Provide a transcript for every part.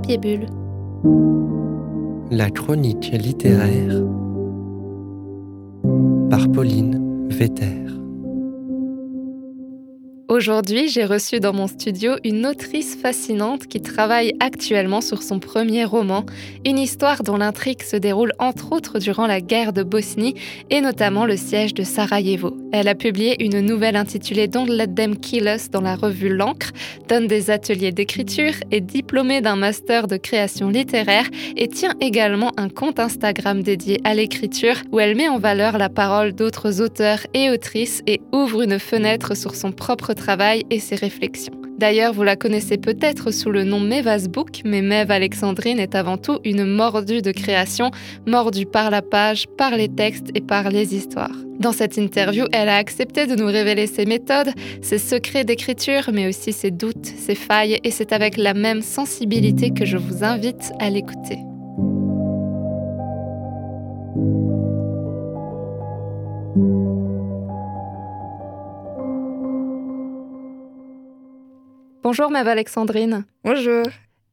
Papier Bulle. La chronique littéraire par Pauline Vetter. Aujourd'hui, j'ai reçu dans mon studio une autrice fascinante qui travaille actuellement sur son premier roman, une histoire dont l'intrigue se déroule entre autres durant la guerre de Bosnie et notamment le siège de Sarajevo. Elle a publié une nouvelle intitulée Don't Let Them Kill Us dans la revue L'encre, donne des ateliers d'écriture, est diplômée d'un master de création littéraire et tient également un compte Instagram dédié à l'écriture où elle met en valeur la parole d'autres auteurs et autrices et ouvre une fenêtre sur son propre travail et ses réflexions. D'ailleurs, vous la connaissez peut-être sous le nom Mevas Book, mais Mev Alexandrine est avant tout une mordue de création, mordue par la page, par les textes et par les histoires. Dans cette interview, elle a accepté de nous révéler ses méthodes, ses secrets d'écriture, mais aussi ses doutes, ses failles, et c'est avec la même sensibilité que je vous invite à l'écouter. Bonjour Mav Alexandrine. Bonjour.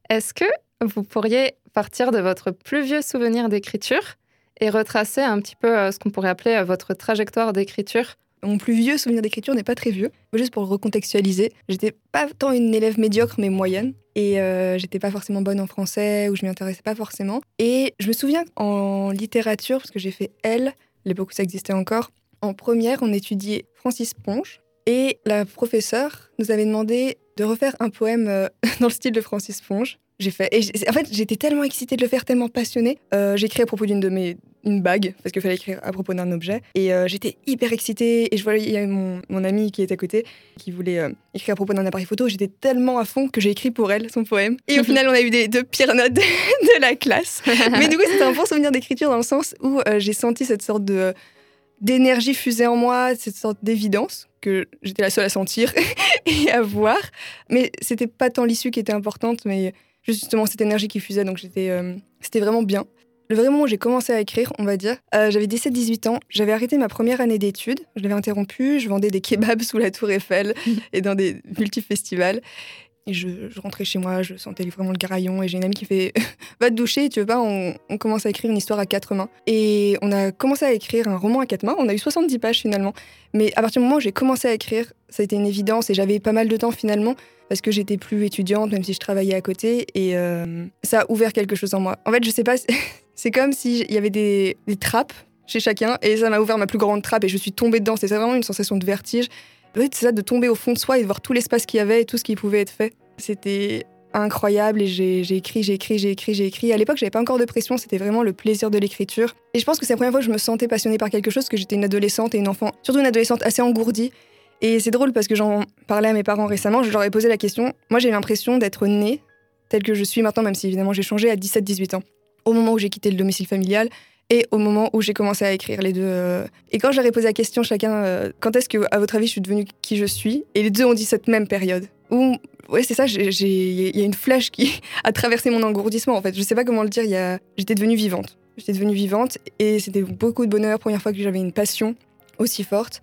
Est-ce que vous pourriez partir de votre plus vieux souvenir d'écriture et retracer un petit peu euh, ce qu'on pourrait appeler euh, votre trajectoire d'écriture? Mon plus vieux souvenir d'écriture n'est pas très vieux. Juste pour le recontextualiser, j'étais pas tant une élève médiocre mais moyenne et euh, j'étais pas forcément bonne en français ou je m'y intéressais pas forcément. Et je me souviens en littérature, parce que j'ai fait L, l'époque où ça existait encore, en première on étudiait Francis Ponge et la professeure nous avait demandé de refaire un poème euh, dans le style de Francis Ponge. J'ai fait. Et en fait, j'étais tellement excitée de le faire, tellement passionnée. Euh, j'ai écrit à propos d'une de mes. une bague, parce qu'il fallait écrire à propos d'un objet. Et euh, j'étais hyper excitée. Et je voyais, il y avait mon, mon ami qui était à côté, qui voulait euh, écrire à propos d'un appareil photo. J'étais tellement à fond que j'ai écrit pour elle son poème. Et au final, on a eu des deux pires notes de, de la classe. Mais du coup, c'était un bon souvenir d'écriture dans le sens où euh, j'ai senti cette sorte de d'énergie fusée en moi, cette sorte d'évidence que j'étais la seule à sentir et à voir. Mais c'était pas tant l'issue qui était importante, mais justement cette énergie qui fusait, donc j'étais, euh, c'était vraiment bien. Le vrai moment où j'ai commencé à écrire, on va dire, euh, j'avais 17-18 ans, j'avais arrêté ma première année d'études, je l'avais interrompue, je vendais des kebabs sous la tour Eiffel et dans des multifestivals. Et je, rentrais chez moi, je sentais vraiment le garaillon et j'ai une amie qui fait Va te doucher, tu veux pas on, on commence à écrire une histoire à quatre mains. Et on a commencé à écrire un roman à quatre mains, on a eu 70 pages finalement. Mais à partir du moment où j'ai commencé à écrire, ça a été une évidence et j'avais pas mal de temps finalement parce que j'étais plus étudiante, même si je travaillais à côté. Et euh, ça a ouvert quelque chose en moi. En fait, je sais pas, c'est comme s'il y avait des, des trappes chez chacun et ça m'a ouvert ma plus grande trappe et je suis tombée dedans. C'est vraiment une sensation de vertige. C'est ça, de tomber au fond de soi et de voir tout l'espace qu'il y avait et tout ce qui pouvait être fait. C'était incroyable et j'ai j'ai écrit, j'ai écrit, j'ai écrit, j'ai écrit. À l'époque, j'avais pas encore de pression, c'était vraiment le plaisir de l'écriture. Et je pense que c'est la première fois que je me sentais passionnée par quelque chose, que j'étais une adolescente et une enfant, surtout une adolescente assez engourdie. Et c'est drôle parce que j'en parlais à mes parents récemment, je leur ai posé la question. Moi, j'ai l'impression d'être née telle que je suis maintenant, même si évidemment j'ai changé à 17-18 ans, au moment où j'ai quitté le domicile familial et au moment où j'ai commencé à écrire les deux. euh. Et quand ai posé la question chacun, euh, quand est-ce que, à votre avis, je suis devenue qui je suis Et les deux ont dit cette même période. Où, ouais, c'est ça, il y a une flèche qui a traversé mon engourdissement, en fait. Je sais pas comment le dire, j'étais devenue vivante. J'étais devenue vivante et c'était beaucoup de bonheur, première fois que j'avais une passion aussi forte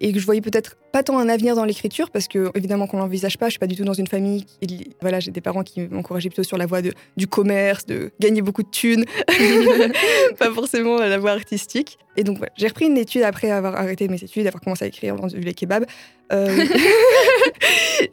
et que je voyais peut-être pas tant un avenir dans l'écriture parce que évidemment qu'on l'envisage pas. Je suis pas du tout dans une famille qui, voilà j'ai des parents qui m'encourageaient plutôt sur la voie de, du commerce de gagner beaucoup de thunes. Pas forcément la voie artistique. Et donc voilà, j'ai repris une étude après avoir arrêté mes études avoir commencé à écrire dans les kebabs Euh,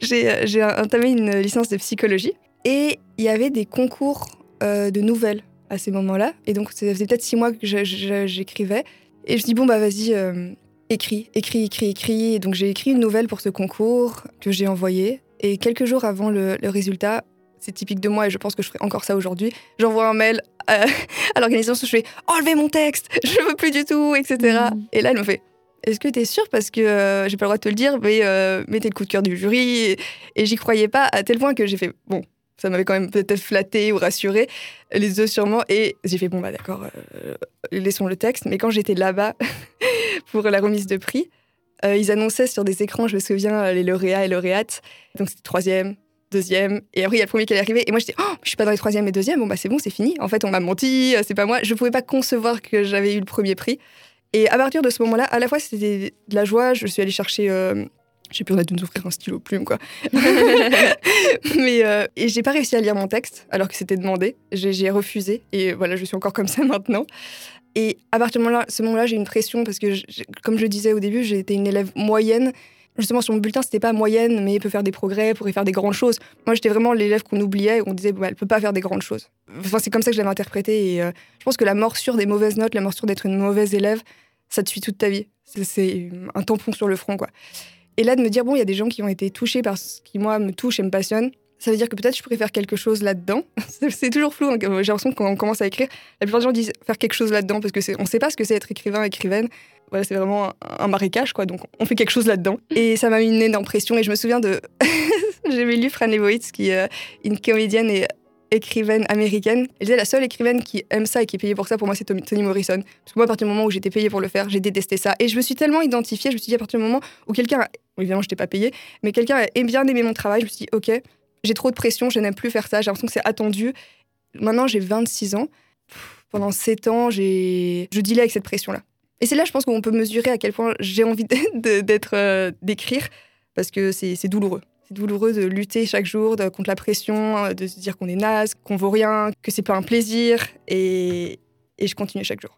j'ai entamé une licence de psychologie et il y avait des concours euh, de nouvelles à ces moments-là. Et donc ça faisait peut-être six mois que j'écrivais. Et je dis bon bah vas-y euh, écrit, écrit, écrit, écrit. Et donc j'ai écrit une nouvelle pour ce concours que j'ai envoyé. Et quelques jours avant le, le résultat, c'est typique de moi et je pense que je ferai encore ça aujourd'hui, j'envoie un mail à, à l'organisation, je fais enlevez mon texte, je veux plus du tout, etc. Mhm. Et là, elle me fait est-ce que tu es sûre? Parce que euh, j'ai pas le droit de te le dire, mais euh, mettez le coup de cœur du jury. Et, et j'y croyais pas à tel point que j'ai fait bon. Ça m'avait quand même peut-être flatté ou rassuré, les deux sûrement. Et j'ai fait bon, bah d'accord, euh, laissons le texte. Mais quand j'étais là-bas pour la remise de prix, euh, ils annonçaient sur des écrans, je me souviens, euh, les lauréats et lauréates. Donc c'était troisième, deuxième, et après il y a le premier qui est arrivé. Et moi j'étais, oh, je suis pas dans les troisième et deuxième, bon bah c'est bon, c'est fini. En fait, on m'a menti, c'est pas moi. Je pouvais pas concevoir que j'avais eu le premier prix. Et à partir de ce moment-là, à la fois c'était de la joie, je suis allée chercher J'ai plus envie de nous offrir un stylo plume, quoi. Mais euh, et j'ai pas réussi à lire mon texte alors que c'était demandé. J'ai refusé et voilà, je suis encore comme ça maintenant. Et à partir de ce moment-là, j'ai une pression parce que, comme je disais au début, j'ai été une élève moyenne. Justement, sur mon bulletin, c'était pas moyenne, mais peut faire des progrès, pourrait faire des grandes choses. Moi, j'étais vraiment l'élève qu'on oubliait, on disait, bah, elle peut pas faire des grandes choses. Enfin, c'est comme ça que je l'avais interprété. Et euh, je pense que la morsure des mauvaises notes, la morsure d'être une mauvaise élève, ça te suit toute ta vie. C'est un tampon sur le front, quoi. Et là, de me dire, bon, il y a des gens qui ont été touchés par ce qui, moi, me touche et me passionne, ça veut dire que peut-être je pourrais faire quelque chose là-dedans. c'est toujours flou. Hein, j'ai l'impression que quand on commence à écrire, la plupart des gens disent faire quelque chose là-dedans parce que on ne sait pas ce que c'est être écrivain, écrivaine. Voilà, c'est vraiment un, marécage, quoi. Donc, on fait quelque chose là-dedans. Et ça m'a mis une énorme pression. Et je me souviens de. J'avais lu Fran Lebowitz, qui est euh, une comédienne et écrivaine américaine. Elle disait la seule écrivaine qui aime ça et qui est payée pour ça, pour moi, c'est Toni Morrison. Parce que moi, à partir du moment où j'étais payée pour le faire, j'ai détesté ça. Et je me suis tellement identifiée, je me suis dit, à partir du moment où quelqu'un, évidemment, je n'étais pas payée, mais quelqu'un a bien aimé mon travail, je me suis dit, ok, j'ai trop de pression, je n'aime plus faire ça, j'ai l'impression que c'est attendu. Maintenant, j'ai 26 ans. Pendant 7 ans, j'ai... je dealais avec cette pression-là. Et c'est là, je pense qu'on peut mesurer à quel point j'ai envie d'être, euh, d'écrire, parce que c'est douloureux. C'est douloureux de lutter chaque jour contre la pression, euh, de se dire qu'on est naze, qu'on vaut rien, que c'est pas un plaisir. Et, et je continue chaque jour.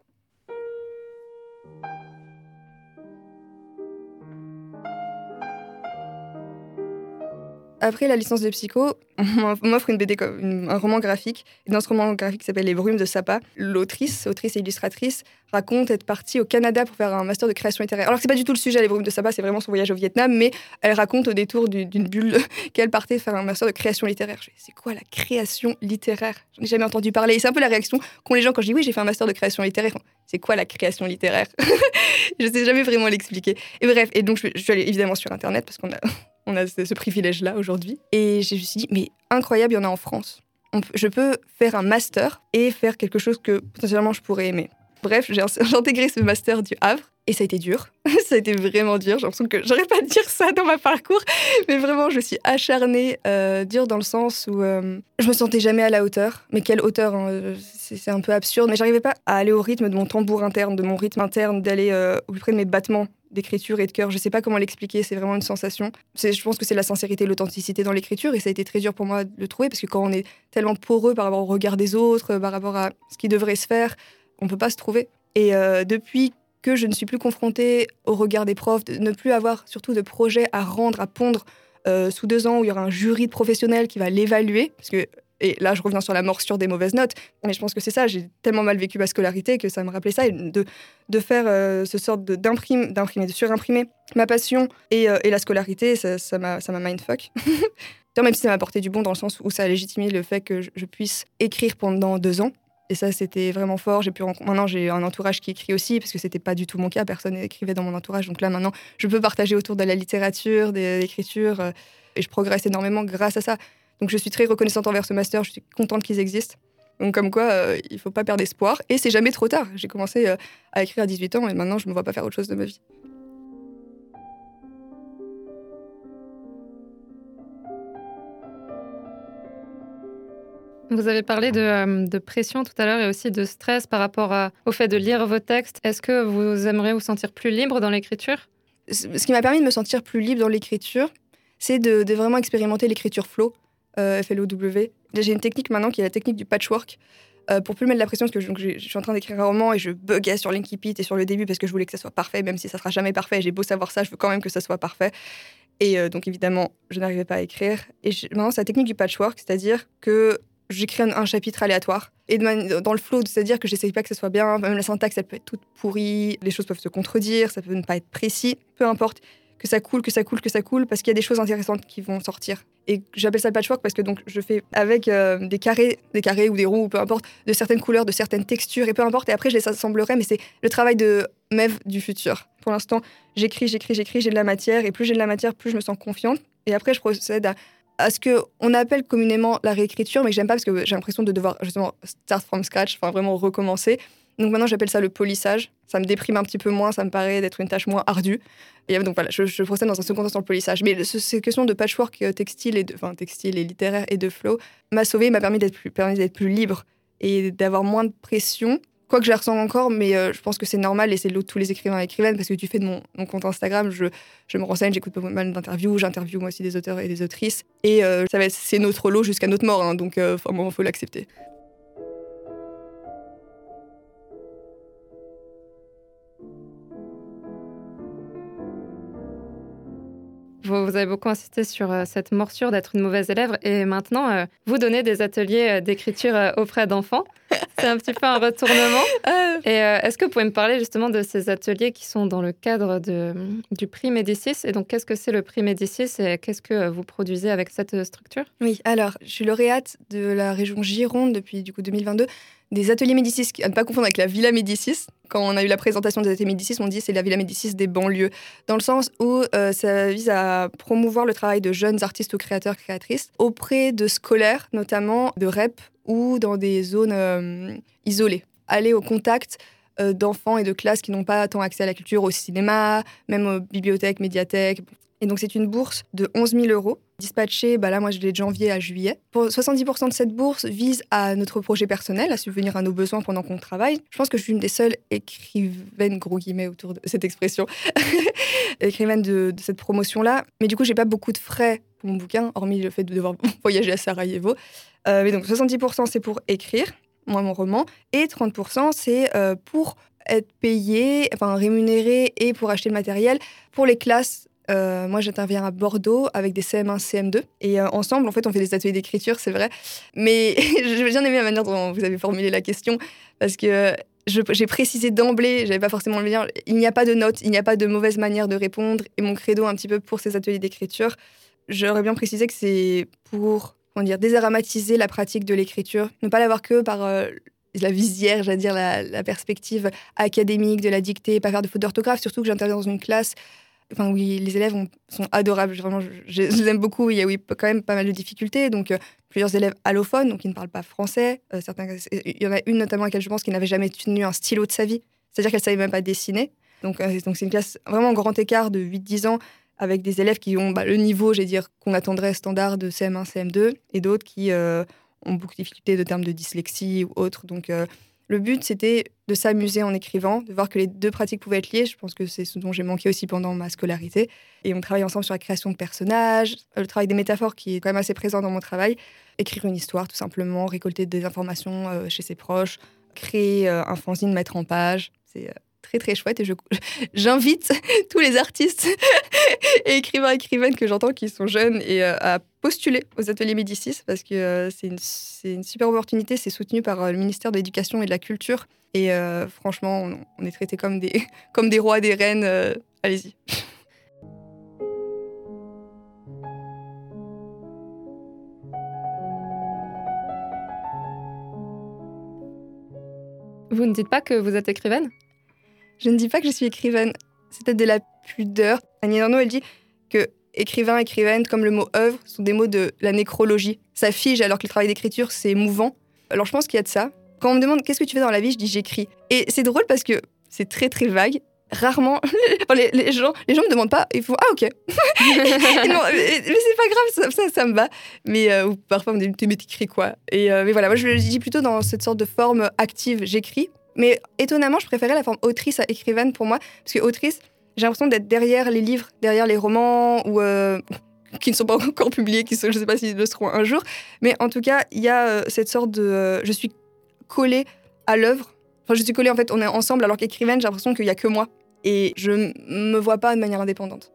Après la licence de psycho, on m'offre une BD, un roman graphique. Dans ce roman graphique qui s'appelle Les Brumes de Sapa, l'autrice, autrice et illustratrice, raconte être partie au Canada pour faire un master de création littéraire. Alors que c'est pas du tout le sujet, Les Brumes de Sapa, c'est vraiment son voyage au Vietnam, mais elle raconte au détour d'une bulle qu'elle partait faire un master de création littéraire. C'est quoi la création littéraire? J'en ai jamais entendu parler. Et c'est un peu la réaction qu'ont les gens quand je dis oui, j'ai fait un master de création littéraire. C'est quoi la création littéraire? Je sais jamais vraiment l'expliquer. Et bref, et donc je suis allée évidemment sur Internet parce qu'on a on a ce, privilège-là aujourd'hui. Et je me suis dit, mais incroyable, il y en a en France. je peux faire un master et faire quelque chose que potentiellement je pourrais aimer. Bref, j'ai intégré ce master du Havre et ça a été dur. ça a été vraiment dur. J'ai l'impression que j'aurais pas dire ça dans ma parcours, mais vraiment, je suis acharnée, euh, dur dans le sens où euh, je me sentais jamais à la hauteur. Mais quelle hauteur hein, C'est un peu absurde, mais j'arrivais pas à aller au rythme de mon tambour interne, de mon rythme interne, d'aller euh, au plus près de mes battements d'écriture et de cœur. Je sais pas comment l'expliquer, c'est vraiment une sensation. Je pense que c'est la sincérité, l'authenticité dans l'écriture et ça a été très dur pour moi de le trouver parce que quand on est tellement poreux par rapport au regard des autres, par rapport à ce qui devrait se faire, on peut pas se trouver. Et euh, depuis que je ne suis plus confrontée au regard des profs, de ne plus avoir surtout de projets à rendre, à pondre euh, sous deux ans où il y aura un jury de professionnels qui va l'évaluer, parce que et là, je reviens sur la morsure des mauvaises notes, mais je pense que c'est ça. J'ai tellement mal vécu ma scolarité que ça me rappelait ça, de, de faire euh, ce sorte d'imprimer, de surimprimer ma passion et, euh, et la scolarité, ça m'a ça mindfuck. Même si ça m'a apporté du bon dans le sens où ça a légitimé le fait que je, puisse écrire pendant deux ans. Et ça, c'était vraiment fort. J'ai pu Maintenant, j'ai un entourage qui écrit aussi, parce que c'était pas du tout mon cas. Personne n'écrivait dans mon entourage. Donc là, maintenant, je peux partager autour de la littérature, de l'écriture, euh, et je progresse énormément grâce à ça. Donc je suis très reconnaissante envers ce master, je suis contente qu'ils existent. Donc comme quoi, euh, il ne faut pas perdre espoir. Et c'est jamais trop tard. J'ai commencé euh, à écrire à 18 ans et maintenant je ne me vois pas faire autre chose de ma vie. Vous avez parlé de, euh, pression tout à l'heure et aussi de stress par rapport au fait de lire vos textes. Est-ce que vous aimeriez vous sentir plus libre dans l'écriture? Ce qui m'a permis de me sentir plus libre dans l'écriture, c'est de, de, vraiment expérimenter l'écriture flow. Euh, FLOW. J'ai une technique maintenant qui est la technique du patchwork. Euh, pour plus mettre la pression, parce que je, suis en train d'écrire un roman et je buguais sur l'incipit et sur le début parce que je voulais que ça soit parfait, même si ça sera jamais parfait. J'ai beau savoir ça, je veux quand même que ça soit parfait. Et euh, donc évidemment, je n'arrivais pas à écrire. Et maintenant, c'est la technique du patchwork, c'est-à-dire que j'écris un, chapitre aléatoire. Et dans le flow, c'est-à-dire que j'essaye pas que ce soit bien, même la syntaxe, elle peut être toute pourrie, les choses peuvent se contredire, ça peut ne pas être précis, peu importe que ça coule, que ça coule, que ça coule, parce qu'il y a des choses intéressantes qui vont sortir. Et j'appelle ça le patchwork parce que donc je fais avec euh, des carrés, des carrés ou des ronds, ou peu importe, de certaines couleurs, de certaines textures, et peu importe. Et après, je les assemblerai, mais c'est le travail de Mev du futur. Pour l'instant, j'écris, j'écris, j'écris, j'ai de la matière, et plus j'ai de la matière, plus je me sens confiante. Et après, je procède à, ce qu'on appelle communément la réécriture, mais que j'aime pas parce que j'ai l'impression de devoir justement start from scratch, enfin vraiment recommencer. Donc maintenant, j'appelle ça le polissage. Ça me déprime un petit peu moins, ça me paraît d'être une tâche moins ardue. Et donc voilà, je, procède dans un second temps sur le polissage. Mais ces questions de patchwork euh, textile et, de, textile et littéraire et de flow m'a sauvé, m'a permis d'être plus, plus libre et d'avoir moins de pression Quoi que je la ressens encore, mais euh, je pense que c'est normal et c'est l'autre tous les écrivains et écrivaines parce que tu fais de mon, mon compte Instagram, je, je me renseigne, j'écoute pas mal d'interviews, j'interviewe moi aussi des auteurs et des autrices. Et euh, ça c'est notre lot jusqu'à notre mort, hein, donc euh, il faut l'accepter. Vous, vous avez beaucoup insisté sur euh, cette morsure d'être une mauvaise élève et maintenant, euh, vous donnez des ateliers euh, d'écriture auprès d'enfants. C'est un petit peu un retournement. Et est-ce que vous pouvez me parler justement de ces ateliers qui sont dans le cadre de, du prix Médicis? Et donc, qu'est-ce que c'est le prix Médicis et qu'est-ce que vous produisez avec cette structure? Oui, alors, je suis lauréate de la région Gironde depuis du coup 2022 des ateliers Médicis, à ne pas confondre avec la Villa Médicis. Quand on a eu la présentation des ateliers Médicis, on dit c'est la Villa Médicis des banlieues, dans le sens où euh, ça vise à promouvoir le travail de jeunes artistes ou créateurs, créatrices, auprès de scolaires, notamment de REP ou dans des zones euh, isolées. Aller au contact euh, d'enfants et de classes qui n'ont pas tant accès à la culture, au cinéma, même aux bibliothèques, médiathèques. Et donc, c'est une bourse de 11 000 euros, dispatchée, bah là, moi, je l'ai de janvier à juillet. Pour 70% de cette bourse vise à notre projet personnel, à subvenir à nos besoins pendant qu'on travaille. Je pense que je suis une des seules écrivaines, gros guillemets, autour de cette expression, écrivaine de, de cette promotion-là. Mais du coup, j'ai pas beaucoup de frais pour mon bouquin, hormis le fait de devoir voyager à Sarajevo. Euh, mais donc, 70% c'est pour écrire, moi, mon roman, et 30% c'est euh, pour être payé, enfin rémunéré et pour acheter le matériel pour les classes euh, moi, j'interviens à Bordeaux avec des CM1, CM2. Et euh, ensemble, en fait, on fait des ateliers d'écriture, c'est vrai. Mais j'ai bien aimé la manière dont vous avez formulé la question, parce que je- j'ai précisé d'emblée, j'avais pas forcément le lien, il n'y a pas de notes, il n'y a pas de mauvaise manière de répondre. Et mon credo, un petit peu pour ces ateliers d'écriture, j'aurais bien précisé que c'est pour comment dire, désaromatiser la pratique de l'écriture, ne pas l'avoir que par euh, la visière, j'allais dire, la, la perspective académique de la dictée, pas faire de faute d'orthographe, surtout que j'interviens dans une classe enfin oui, les élèves ont- sont adorables. Vraiment, je, les aime beaucoup. Il y a quand même pas mal de difficultés. Donc, euh, plusieurs élèves allophones, donc qui ne parlent pas français. Euh, il y en a une notamment à laquelle je pense qui n'avait jamais tenu un stylo de sa vie. C'est-à-dire qu'elle savait même pas dessiner. Donc, euh, donc c'est une classe vraiment en grand écart de 8-10 ans avec des élèves qui ont bah, le niveau, j'ai dire, qu'on attendrait standard de CM1, CM2, et d'autres qui euh, ont beaucoup de difficultés de termes de dyslexie ou autre. Donc, le but, c'était de s'amuser en écrivant, de voir que les deux pratiques pouvaient être liées. Je pense que c'est ce dont j'ai manqué aussi pendant ma scolarité. Et on travaille ensemble sur la création de personnages, le travail des métaphores qui est quand même assez présent dans mon travail. Écrire une histoire, tout simplement, récolter des informations euh, chez ses proches, créer euh, un fanzine, mettre en page. C'est euh, très très chouette et je- j'invite tous les artistes et écrivains écrivaines que j'entends qui sont jeunes et euh, à postuler aux ateliers Médicis parce que euh, c'est une, une super opportunité. C'est soutenu par euh, le ministère de l'Éducation et de la Culture. Et franchement, on, est traités comme des, comme des rois, des reines. Allez-y. Vous ne dites pas que vous êtes écrivaine? Je ne dis pas que je suis écrivaine. C'est peut-être de la pudeur. Annie Ernaux, elle dit que écrivain, écrivaine, comme le mot œuvre, sont des mots de la nécrologie. Ça fige alors que le travail d'écriture, c'est mouvant. Alors je pense qu'il y a de ça. Quand on me demande qu'est-ce que tu fais dans la vie, je dis j'écris. Et c'est drôle parce que c'est très très vague. Rarement, les, les gens, les gens me demandent pas, ils font ah ok. non, mais, mais c'est pas grave, ça, ça, ça me va. Mais euh, ou parfois on me dit mais t'écris quoi? Et euh, mais voilà, moi je le dis plutôt dans cette sorte de forme active, j'écris. Mais étonnamment, je préférais la forme autrice à écrivaine pour moi, parce que autrice, j'ai l'impression d'être derrière les livres, derrière les romans ou euh, qui ne sont pas encore publiés, qui sont, je ne sais pas s'ils le seront un jour, mais en tout cas, il y a euh, cette sorte de, euh, je suis collée à l'œuvre. Enfin, je suis collée en fait, on est ensemble, alors qu'écrivaine, j'ai l'impression qu'il y a que moi et je m- me vois pas de manière indépendante.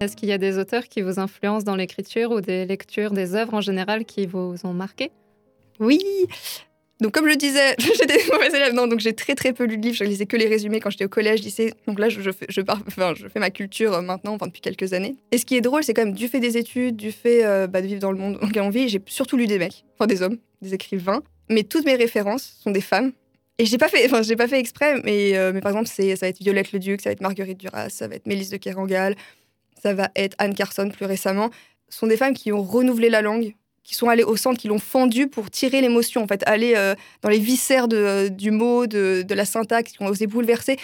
Est-ce qu'il y a des auteurs qui vous influencent dans l'écriture ou des lectures, des œuvres en général qui vous ont marqué? Oui. Donc comme je le disais, j'étais des mauvais élèves, non, donc j'ai très très peu lu de livres, je lisais que les résumés quand j'étais au collège, lycée. Donc là, je, je fais, je, fais ma culture euh, maintenant, enfin depuis quelques années. Et ce qui est drôle, c'est quand même du fait des études, du fait euh, bah, de vivre dans le monde dans lequel on vit, j'ai surtout lu des mecs, enfin des hommes, des écrivains. Mais toutes mes références sont des femmes. Et j'ai pas fait, enfin j'ai pas fait exprès, mais, euh, mais par exemple, c'est, ça va être Violette le Duc, ça va être Marguerite Duras, ça va être Mélisse de Kerangal, ça va être Anne Carson plus récemment. Ce sont des femmes qui ont renouvelé la langue, qui sont allées au centre, qui l'ont fendue pour tirer l'émotion, en fait, aller euh, dans les viscères de- du mot, de, la syntaxe, qui ont osé bouleverser.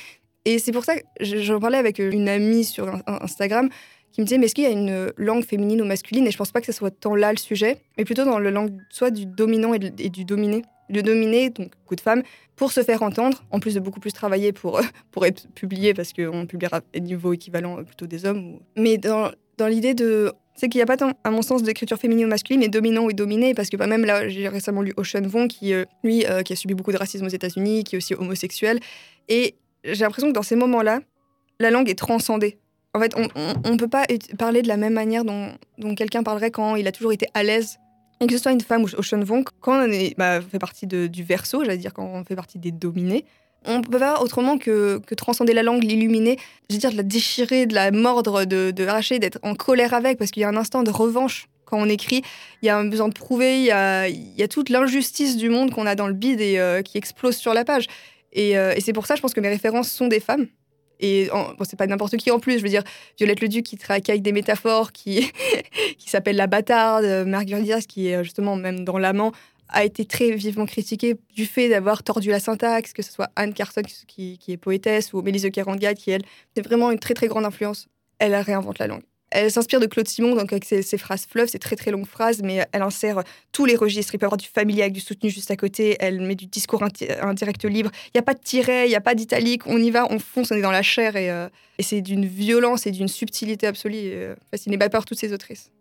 Et c'est pour ça que je- j'en parlais avec une amie sur in- Instagram qui me disait mais est-ce qu'il y a une langue féminine ou masculine? Et je pense pas que ce soit tant là le sujet, mais plutôt dans le langue soit du dominant et, du dominé. Le dominé, donc beaucoup de femmes, pour se faire entendre, en plus de beaucoup plus travailler pour, pour être publié, parce qu'on publiera à niveau équivalent plutôt des hommes. Mais dans, dans l'idée de c'est qu'il n'y a pas tant, à mon sens, d'écriture féminine ou masculine, mais dominant ou dominé, parce que bah, même là, j'ai récemment lu Ocean Vaughn, qui, euh, lui, euh, qui a subi beaucoup de racisme aux États-Unis, qui est aussi homosexuel. Et j'ai l'impression que dans ces moments-là, la langue est transcendée. En fait, on ne peut pas parler de la même manière dont, dont quelqu'un parlerait quand il a toujours été à l'aise. Et que ce soit une femme ou Vaughn, quand on bah, fait partie du verso, j'allais dire quand on fait partie des dominés, on peut pas autrement que, que transcender la langue, l'illuminer, je veux dire de la déchirer, de la mordre, de, de arracher, d'être en colère avec, parce qu'il y a un instant de revanche quand on écrit. Il y a un besoin de prouver, il y a, il y a toute l'injustice du monde qu'on a dans le bide et euh, qui explose sur la page. Et, euh, et c'est pour ça, je pense que mes références sont des femmes. Et bon, c'est pas n'importe qui en plus. Je veux dire, Violette Leduc qui travaille avec des métaphores, qui, qui s'appelle La Bâtarde, Marguerite Diaz qui est justement même dans l'amant, a été très vivement critiquée du fait d'avoir tordu la syntaxe, que ce soit Anne Carson qui, est poétesse ou Mélise Kerangat qui, elle, c'est vraiment une très très grande influence. Elle réinvente la langue. Elle s'inspire de Claude Simon, donc avec ses, phrases fleuves, c'est très très longues phrases, mais elle insère tous les registres. Il peut y avoir du familier avec du soutenu juste à côté. Elle met du discours indirect libre. Il n'y a pas de tiret, il n'y a pas d'italique. On y va, on fonce, on est dans la chair. Et, euh, c'est d'une violence et d'une subtilité absolue. Euh, fascinée par toutes ces autrices.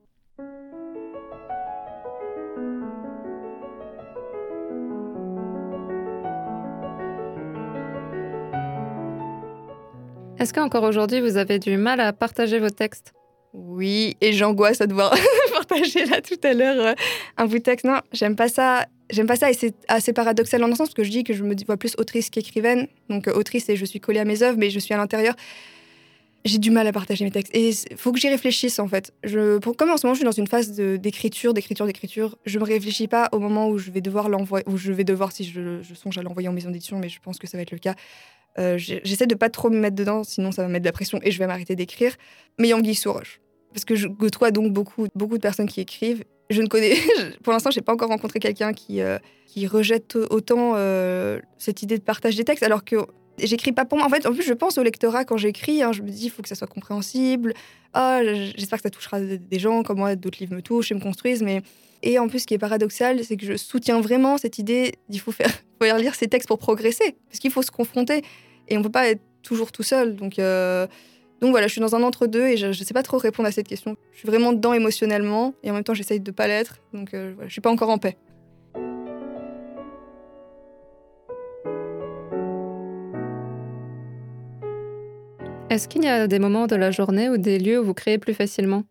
Est-ce qu'encore aujourd'hui, vous avez du mal à partager vos textes? Oui, et j'angoisse à devoir partager là tout à l'heure euh, un bout de texte. Non, j'aime pas ça. J'aime pas ça et c'est assez paradoxal dans le sens que je dis que je me vois plus autrice qu'écrivaine. Donc euh, autrice et je suis collée à mes œuvres, mais je suis à l'intérieur. J'ai du mal à partager mes textes et il faut que j'y réfléchisse en fait. Je, pour, comme en ce moment je suis dans une phase d'écriture, d'écriture, d'écriture, je me réfléchis pas au moment où je vais devoir l'envoyer, où je vais devoir si je, songe à l'envoyer en maison d'édition, mais je pense que ça va être le cas. Euh, j'essaie de pas trop me mettre dedans, sinon ça va mettre de la pression et je vais m'arrêter d'écrire. Mais Yanguy sous roche. Parce que je côtoie donc beaucoup, beaucoup de personnes qui écrivent. Je ne connais, pour l'instant, j'ai pas encore rencontré quelqu'un qui, euh, rejette autant euh, cette idée de partage des textes, alors que j'écris pas pour moi. En fait, en plus, je pense au lectorat quand j'écris. Hein, je me dis, il faut que ça soit compréhensible. Ah, j'espère que ça touchera des gens comme moi, d'autres livres me touchent et me construisent. Mais et en plus, ce qui est paradoxal, c'est que je soutiens vraiment cette idée d'il faut faire, lire ces textes pour progresser, parce qu'il faut se confronter et on peut pas être toujours tout seul. Donc, euh, donc voilà, je suis dans un entre-deux et je ne sais pas trop répondre à cette question. Je suis vraiment dedans émotionnellement et en même temps, j'essaye de pas l'être. Donc euh, voilà, je suis pas encore en paix. Est-ce qu'il y a des moments de la journée ou des lieux où vous créez plus facilement?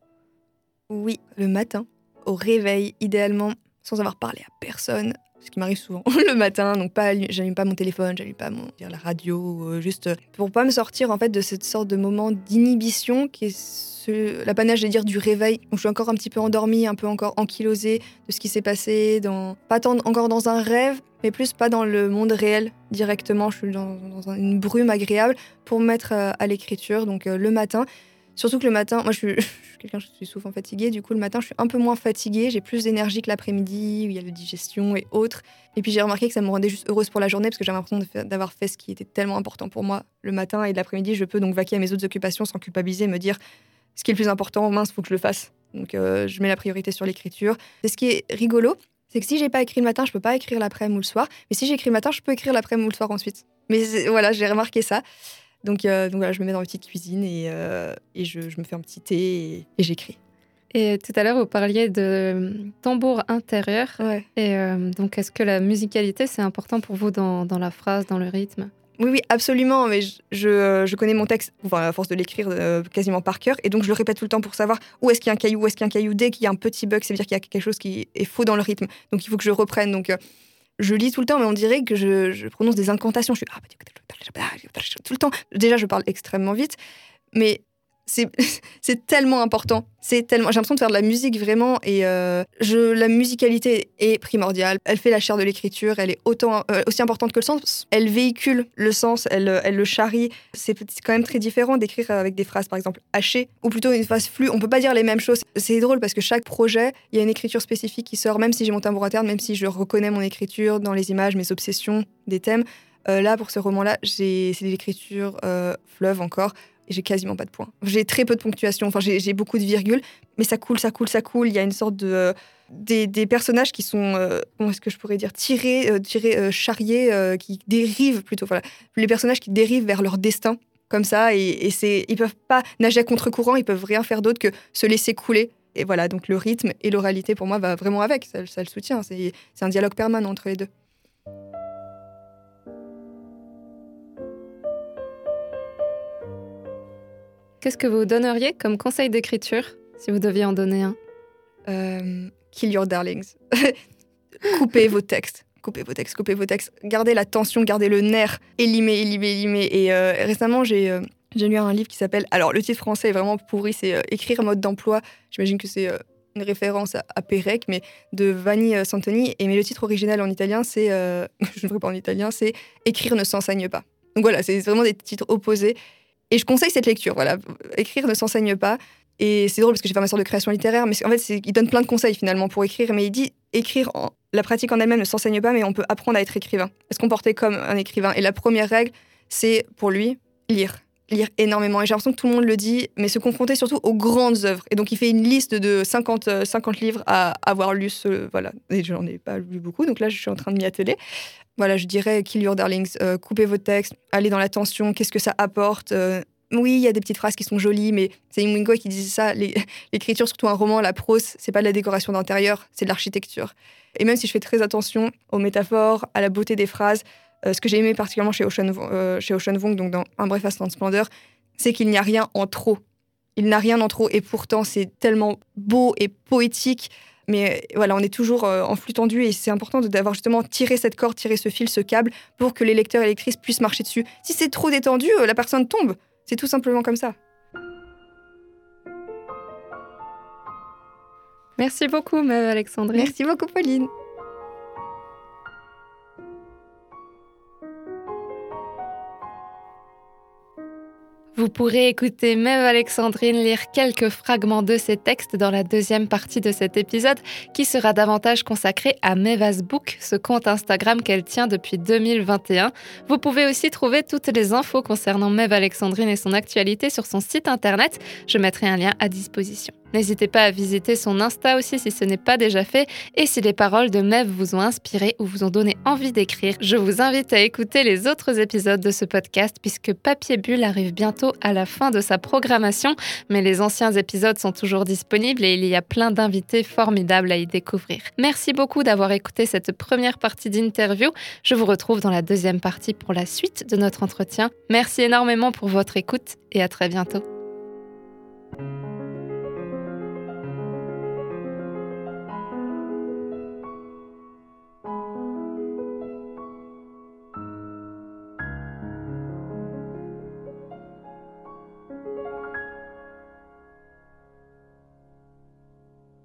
Oui, le matin au réveil, idéalement, sans avoir parlé à personne, ce qui m'arrive souvent le matin. Donc pas, j'allume pas mon téléphone, j'allume pas mon, la radio, euh, juste pour pas me sortir en fait de cette sorte de moment d'inhibition qui est l'apanage, de dire, du réveil. où je suis encore un petit peu endormie, un peu encore ankylosée de ce qui s'est passé, dans, pas encore dans un rêve, mais plus pas dans le monde réel directement. Je suis dans, une brume agréable pour me mettre euh, à, l'écriture. Donc euh, le matin. Surtout que le matin, moi je suis, quelqu'un, je suis souvent fatiguée. Du coup, le matin, je suis un peu moins fatiguée. J'ai plus d'énergie que l'après-midi où il y a la digestion et autres. Et puis j'ai remarqué que ça me rendait juste heureuse pour la journée parce que j'avais l'impression d'avoir fait ce qui était tellement important pour moi le matin et l'après-midi. Je peux donc vaquer à mes autres occupations sans culpabiliser, me dire ce qui est le plus important, mince, faut que je le fasse. Donc euh, je mets la priorité sur l'écriture. C'est ce qui est rigolo, c'est que si j'ai pas écrit le matin, je peux pas écrire l'après-midi ou le soir. Mais si j'écris le matin, je peux écrire l'après-midi ou le soir ensuite. Mais voilà, j'ai remarqué ça. Donc, euh, donc voilà, je me mets dans une petite cuisine et, euh, et je, je, me fais un petit thé et, j'écris. Et tout à l'heure, vous parliez de tambour intérieur. Ouais. Et euh, donc, est-ce que la musicalité, c'est important pour vous dans, dans, la phrase, dans le rythme? Oui, oui, absolument. Mais je, je, connais mon texte, enfin, à force de l'écrire quasiment par cœur. Et donc, je le répète tout le temps pour savoir où est-ce qu'il y a un caillou, où est-ce qu'il y a un caillou. Dès qu'il y a un petit bug, ça veut dire qu'il y a quelque chose qui est faux dans le rythme. Donc, il faut que je reprenne. Donc, je lis tout le temps, mais on dirait que je, prononce des incantations. Je suis tout le temps. Déjà, je parle extrêmement vite, mais c'est tellement important. C'est tellement. J'ai l'impression de faire de la musique vraiment, et euh, la musicalité est primordiale. Elle fait la chair de l'écriture. Elle est autant euh, aussi importante que le sens. Elle véhicule le sens. Elle, le charrie. C'est quand même très différent d'écrire avec des phrases, par exemple hachées, ou plutôt une phrase flue. On peut pas dire les mêmes choses. C'est drôle parce que chaque projet, il y a une écriture spécifique qui sort, même si j'ai mon tambour interne, même si je reconnais mon écriture dans les images, mes obsessions, des thèmes. Euh, là, pour ce roman-là, c'est l'écriture fleuve encore j'ai quasiment pas de points. J'ai très peu de ponctuation, enfin j'ai beaucoup de virgules, mais ça coule, ça coule, ça coule. Il y a une sorte de. Euh, des, personnages qui sont, euh, comment est-ce que je pourrais dire, tirés, euh, tirés charriés, qui dérivent plutôt. Voilà. Les personnages qui dérivent vers leur destin, comme ça, et, et c'est, ils peuvent pas nager à contre-courant, ils peuvent rien faire d'autre que se laisser couler. Et voilà, donc le rythme et l'oralité, pour moi, va vraiment avec, ça le soutient. C'est un dialogue permanent entre les deux. Qu'est-ce que vous donneriez comme conseil d'écriture si vous deviez en donner un? Euh, Kill your darlings. coupez vos textes. Coupez vos textes, coupez vos textes. Gardez la tension, gardez le nerf. Élimez, élimez, élimez. Et euh, récemment, euh, j'ai lu un livre qui s'appelle. Alors, le titre français est vraiment pourri c'est Écrire mode d'emploi. J'imagine que c'est une référence à, Pérec, mais de Vanni Santoni. Et mais le titre original en italien, c'est. je ne ferai pas en italien, c'est Écrire ne s'enseigne pas. Donc voilà, c'est vraiment des titres opposés. Et je conseille cette lecture. Voilà, écrire ne s'enseigne pas. Et c'est drôle parce que j'ai fait ma sorte de création littéraire, mais en fait, il donne plein de conseils finalement pour écrire. Mais il dit écrire, la pratique en elle-même ne s'enseigne pas, mais on peut apprendre à être écrivain, à se comporter comme un écrivain? Et la première règle, c'est pour lui lire lire énormément. Et j'ai l'impression que tout le monde le dit, mais se confronter surtout aux grandes œuvres. Et donc, il fait une liste de 50, 50 euh, livres à avoir lu. Ce, voilà. Et j'en ai pas lu beaucoup, donc là, je suis en train de m'y atteler. Voilà, je dirais Kill Your Darlings, euh, coupez vos textes, allez dans l'attention, qu'est-ce que ça apporte euh, oui, il y a des petites phrases qui sont jolies, mais c'est Hemingway qui disait ça. L'écriture, surtout un roman, la prose, c'est pas de la décoration d'intérieur, c'est de l'architecture. Et même si je fais très attention aux métaphores, à la beauté des phrases, ce que j'ai aimé particulièrement chez Ocean, euh, chez Ocean donc dans Un bref instant de splendeur, c'est qu'il n'y a rien en trop. Il n'a rien en trop, et pourtant c'est tellement beau et poétique. Mais voilà, on est toujours euh, en flux tendu et c'est important d'avoir justement tiré cette corde, tiré ce fil, ce câble pour que les lecteurs et lectrices puissent marcher dessus. Si c'est trop détendu, la personne tombe. C'est tout simplement comme ça. Merci beaucoup, Maeve Alexandrine. Merci beaucoup, Pauline. Vous pourrez écouter Mev Alexandrine lire quelques fragments de ses textes dans la deuxième partie de cet épisode qui sera davantage consacré à Meva's Book, ce compte Instagram qu'elle tient depuis 2021. Vous pouvez aussi trouver toutes les infos concernant Mev Alexandrine et son actualité sur son site internet. Je mettrai un lien à disposition. N'hésitez pas à visiter son Insta aussi si ce n'est pas déjà fait et si les paroles de Mev vous ont inspiré ou vous ont donné envie d'écrire, je vous invite à écouter les autres épisodes de ce podcast puisque Papier Bulle arrive bientôt à la fin de sa programmation, mais les anciens épisodes sont toujours disponibles et il y a plein d'invités formidables à y découvrir. Merci beaucoup d'avoir écouté cette première partie d'interview. Je vous retrouve dans la deuxième partie pour la suite de notre entretien. Merci énormément pour votre écoute et à très bientôt.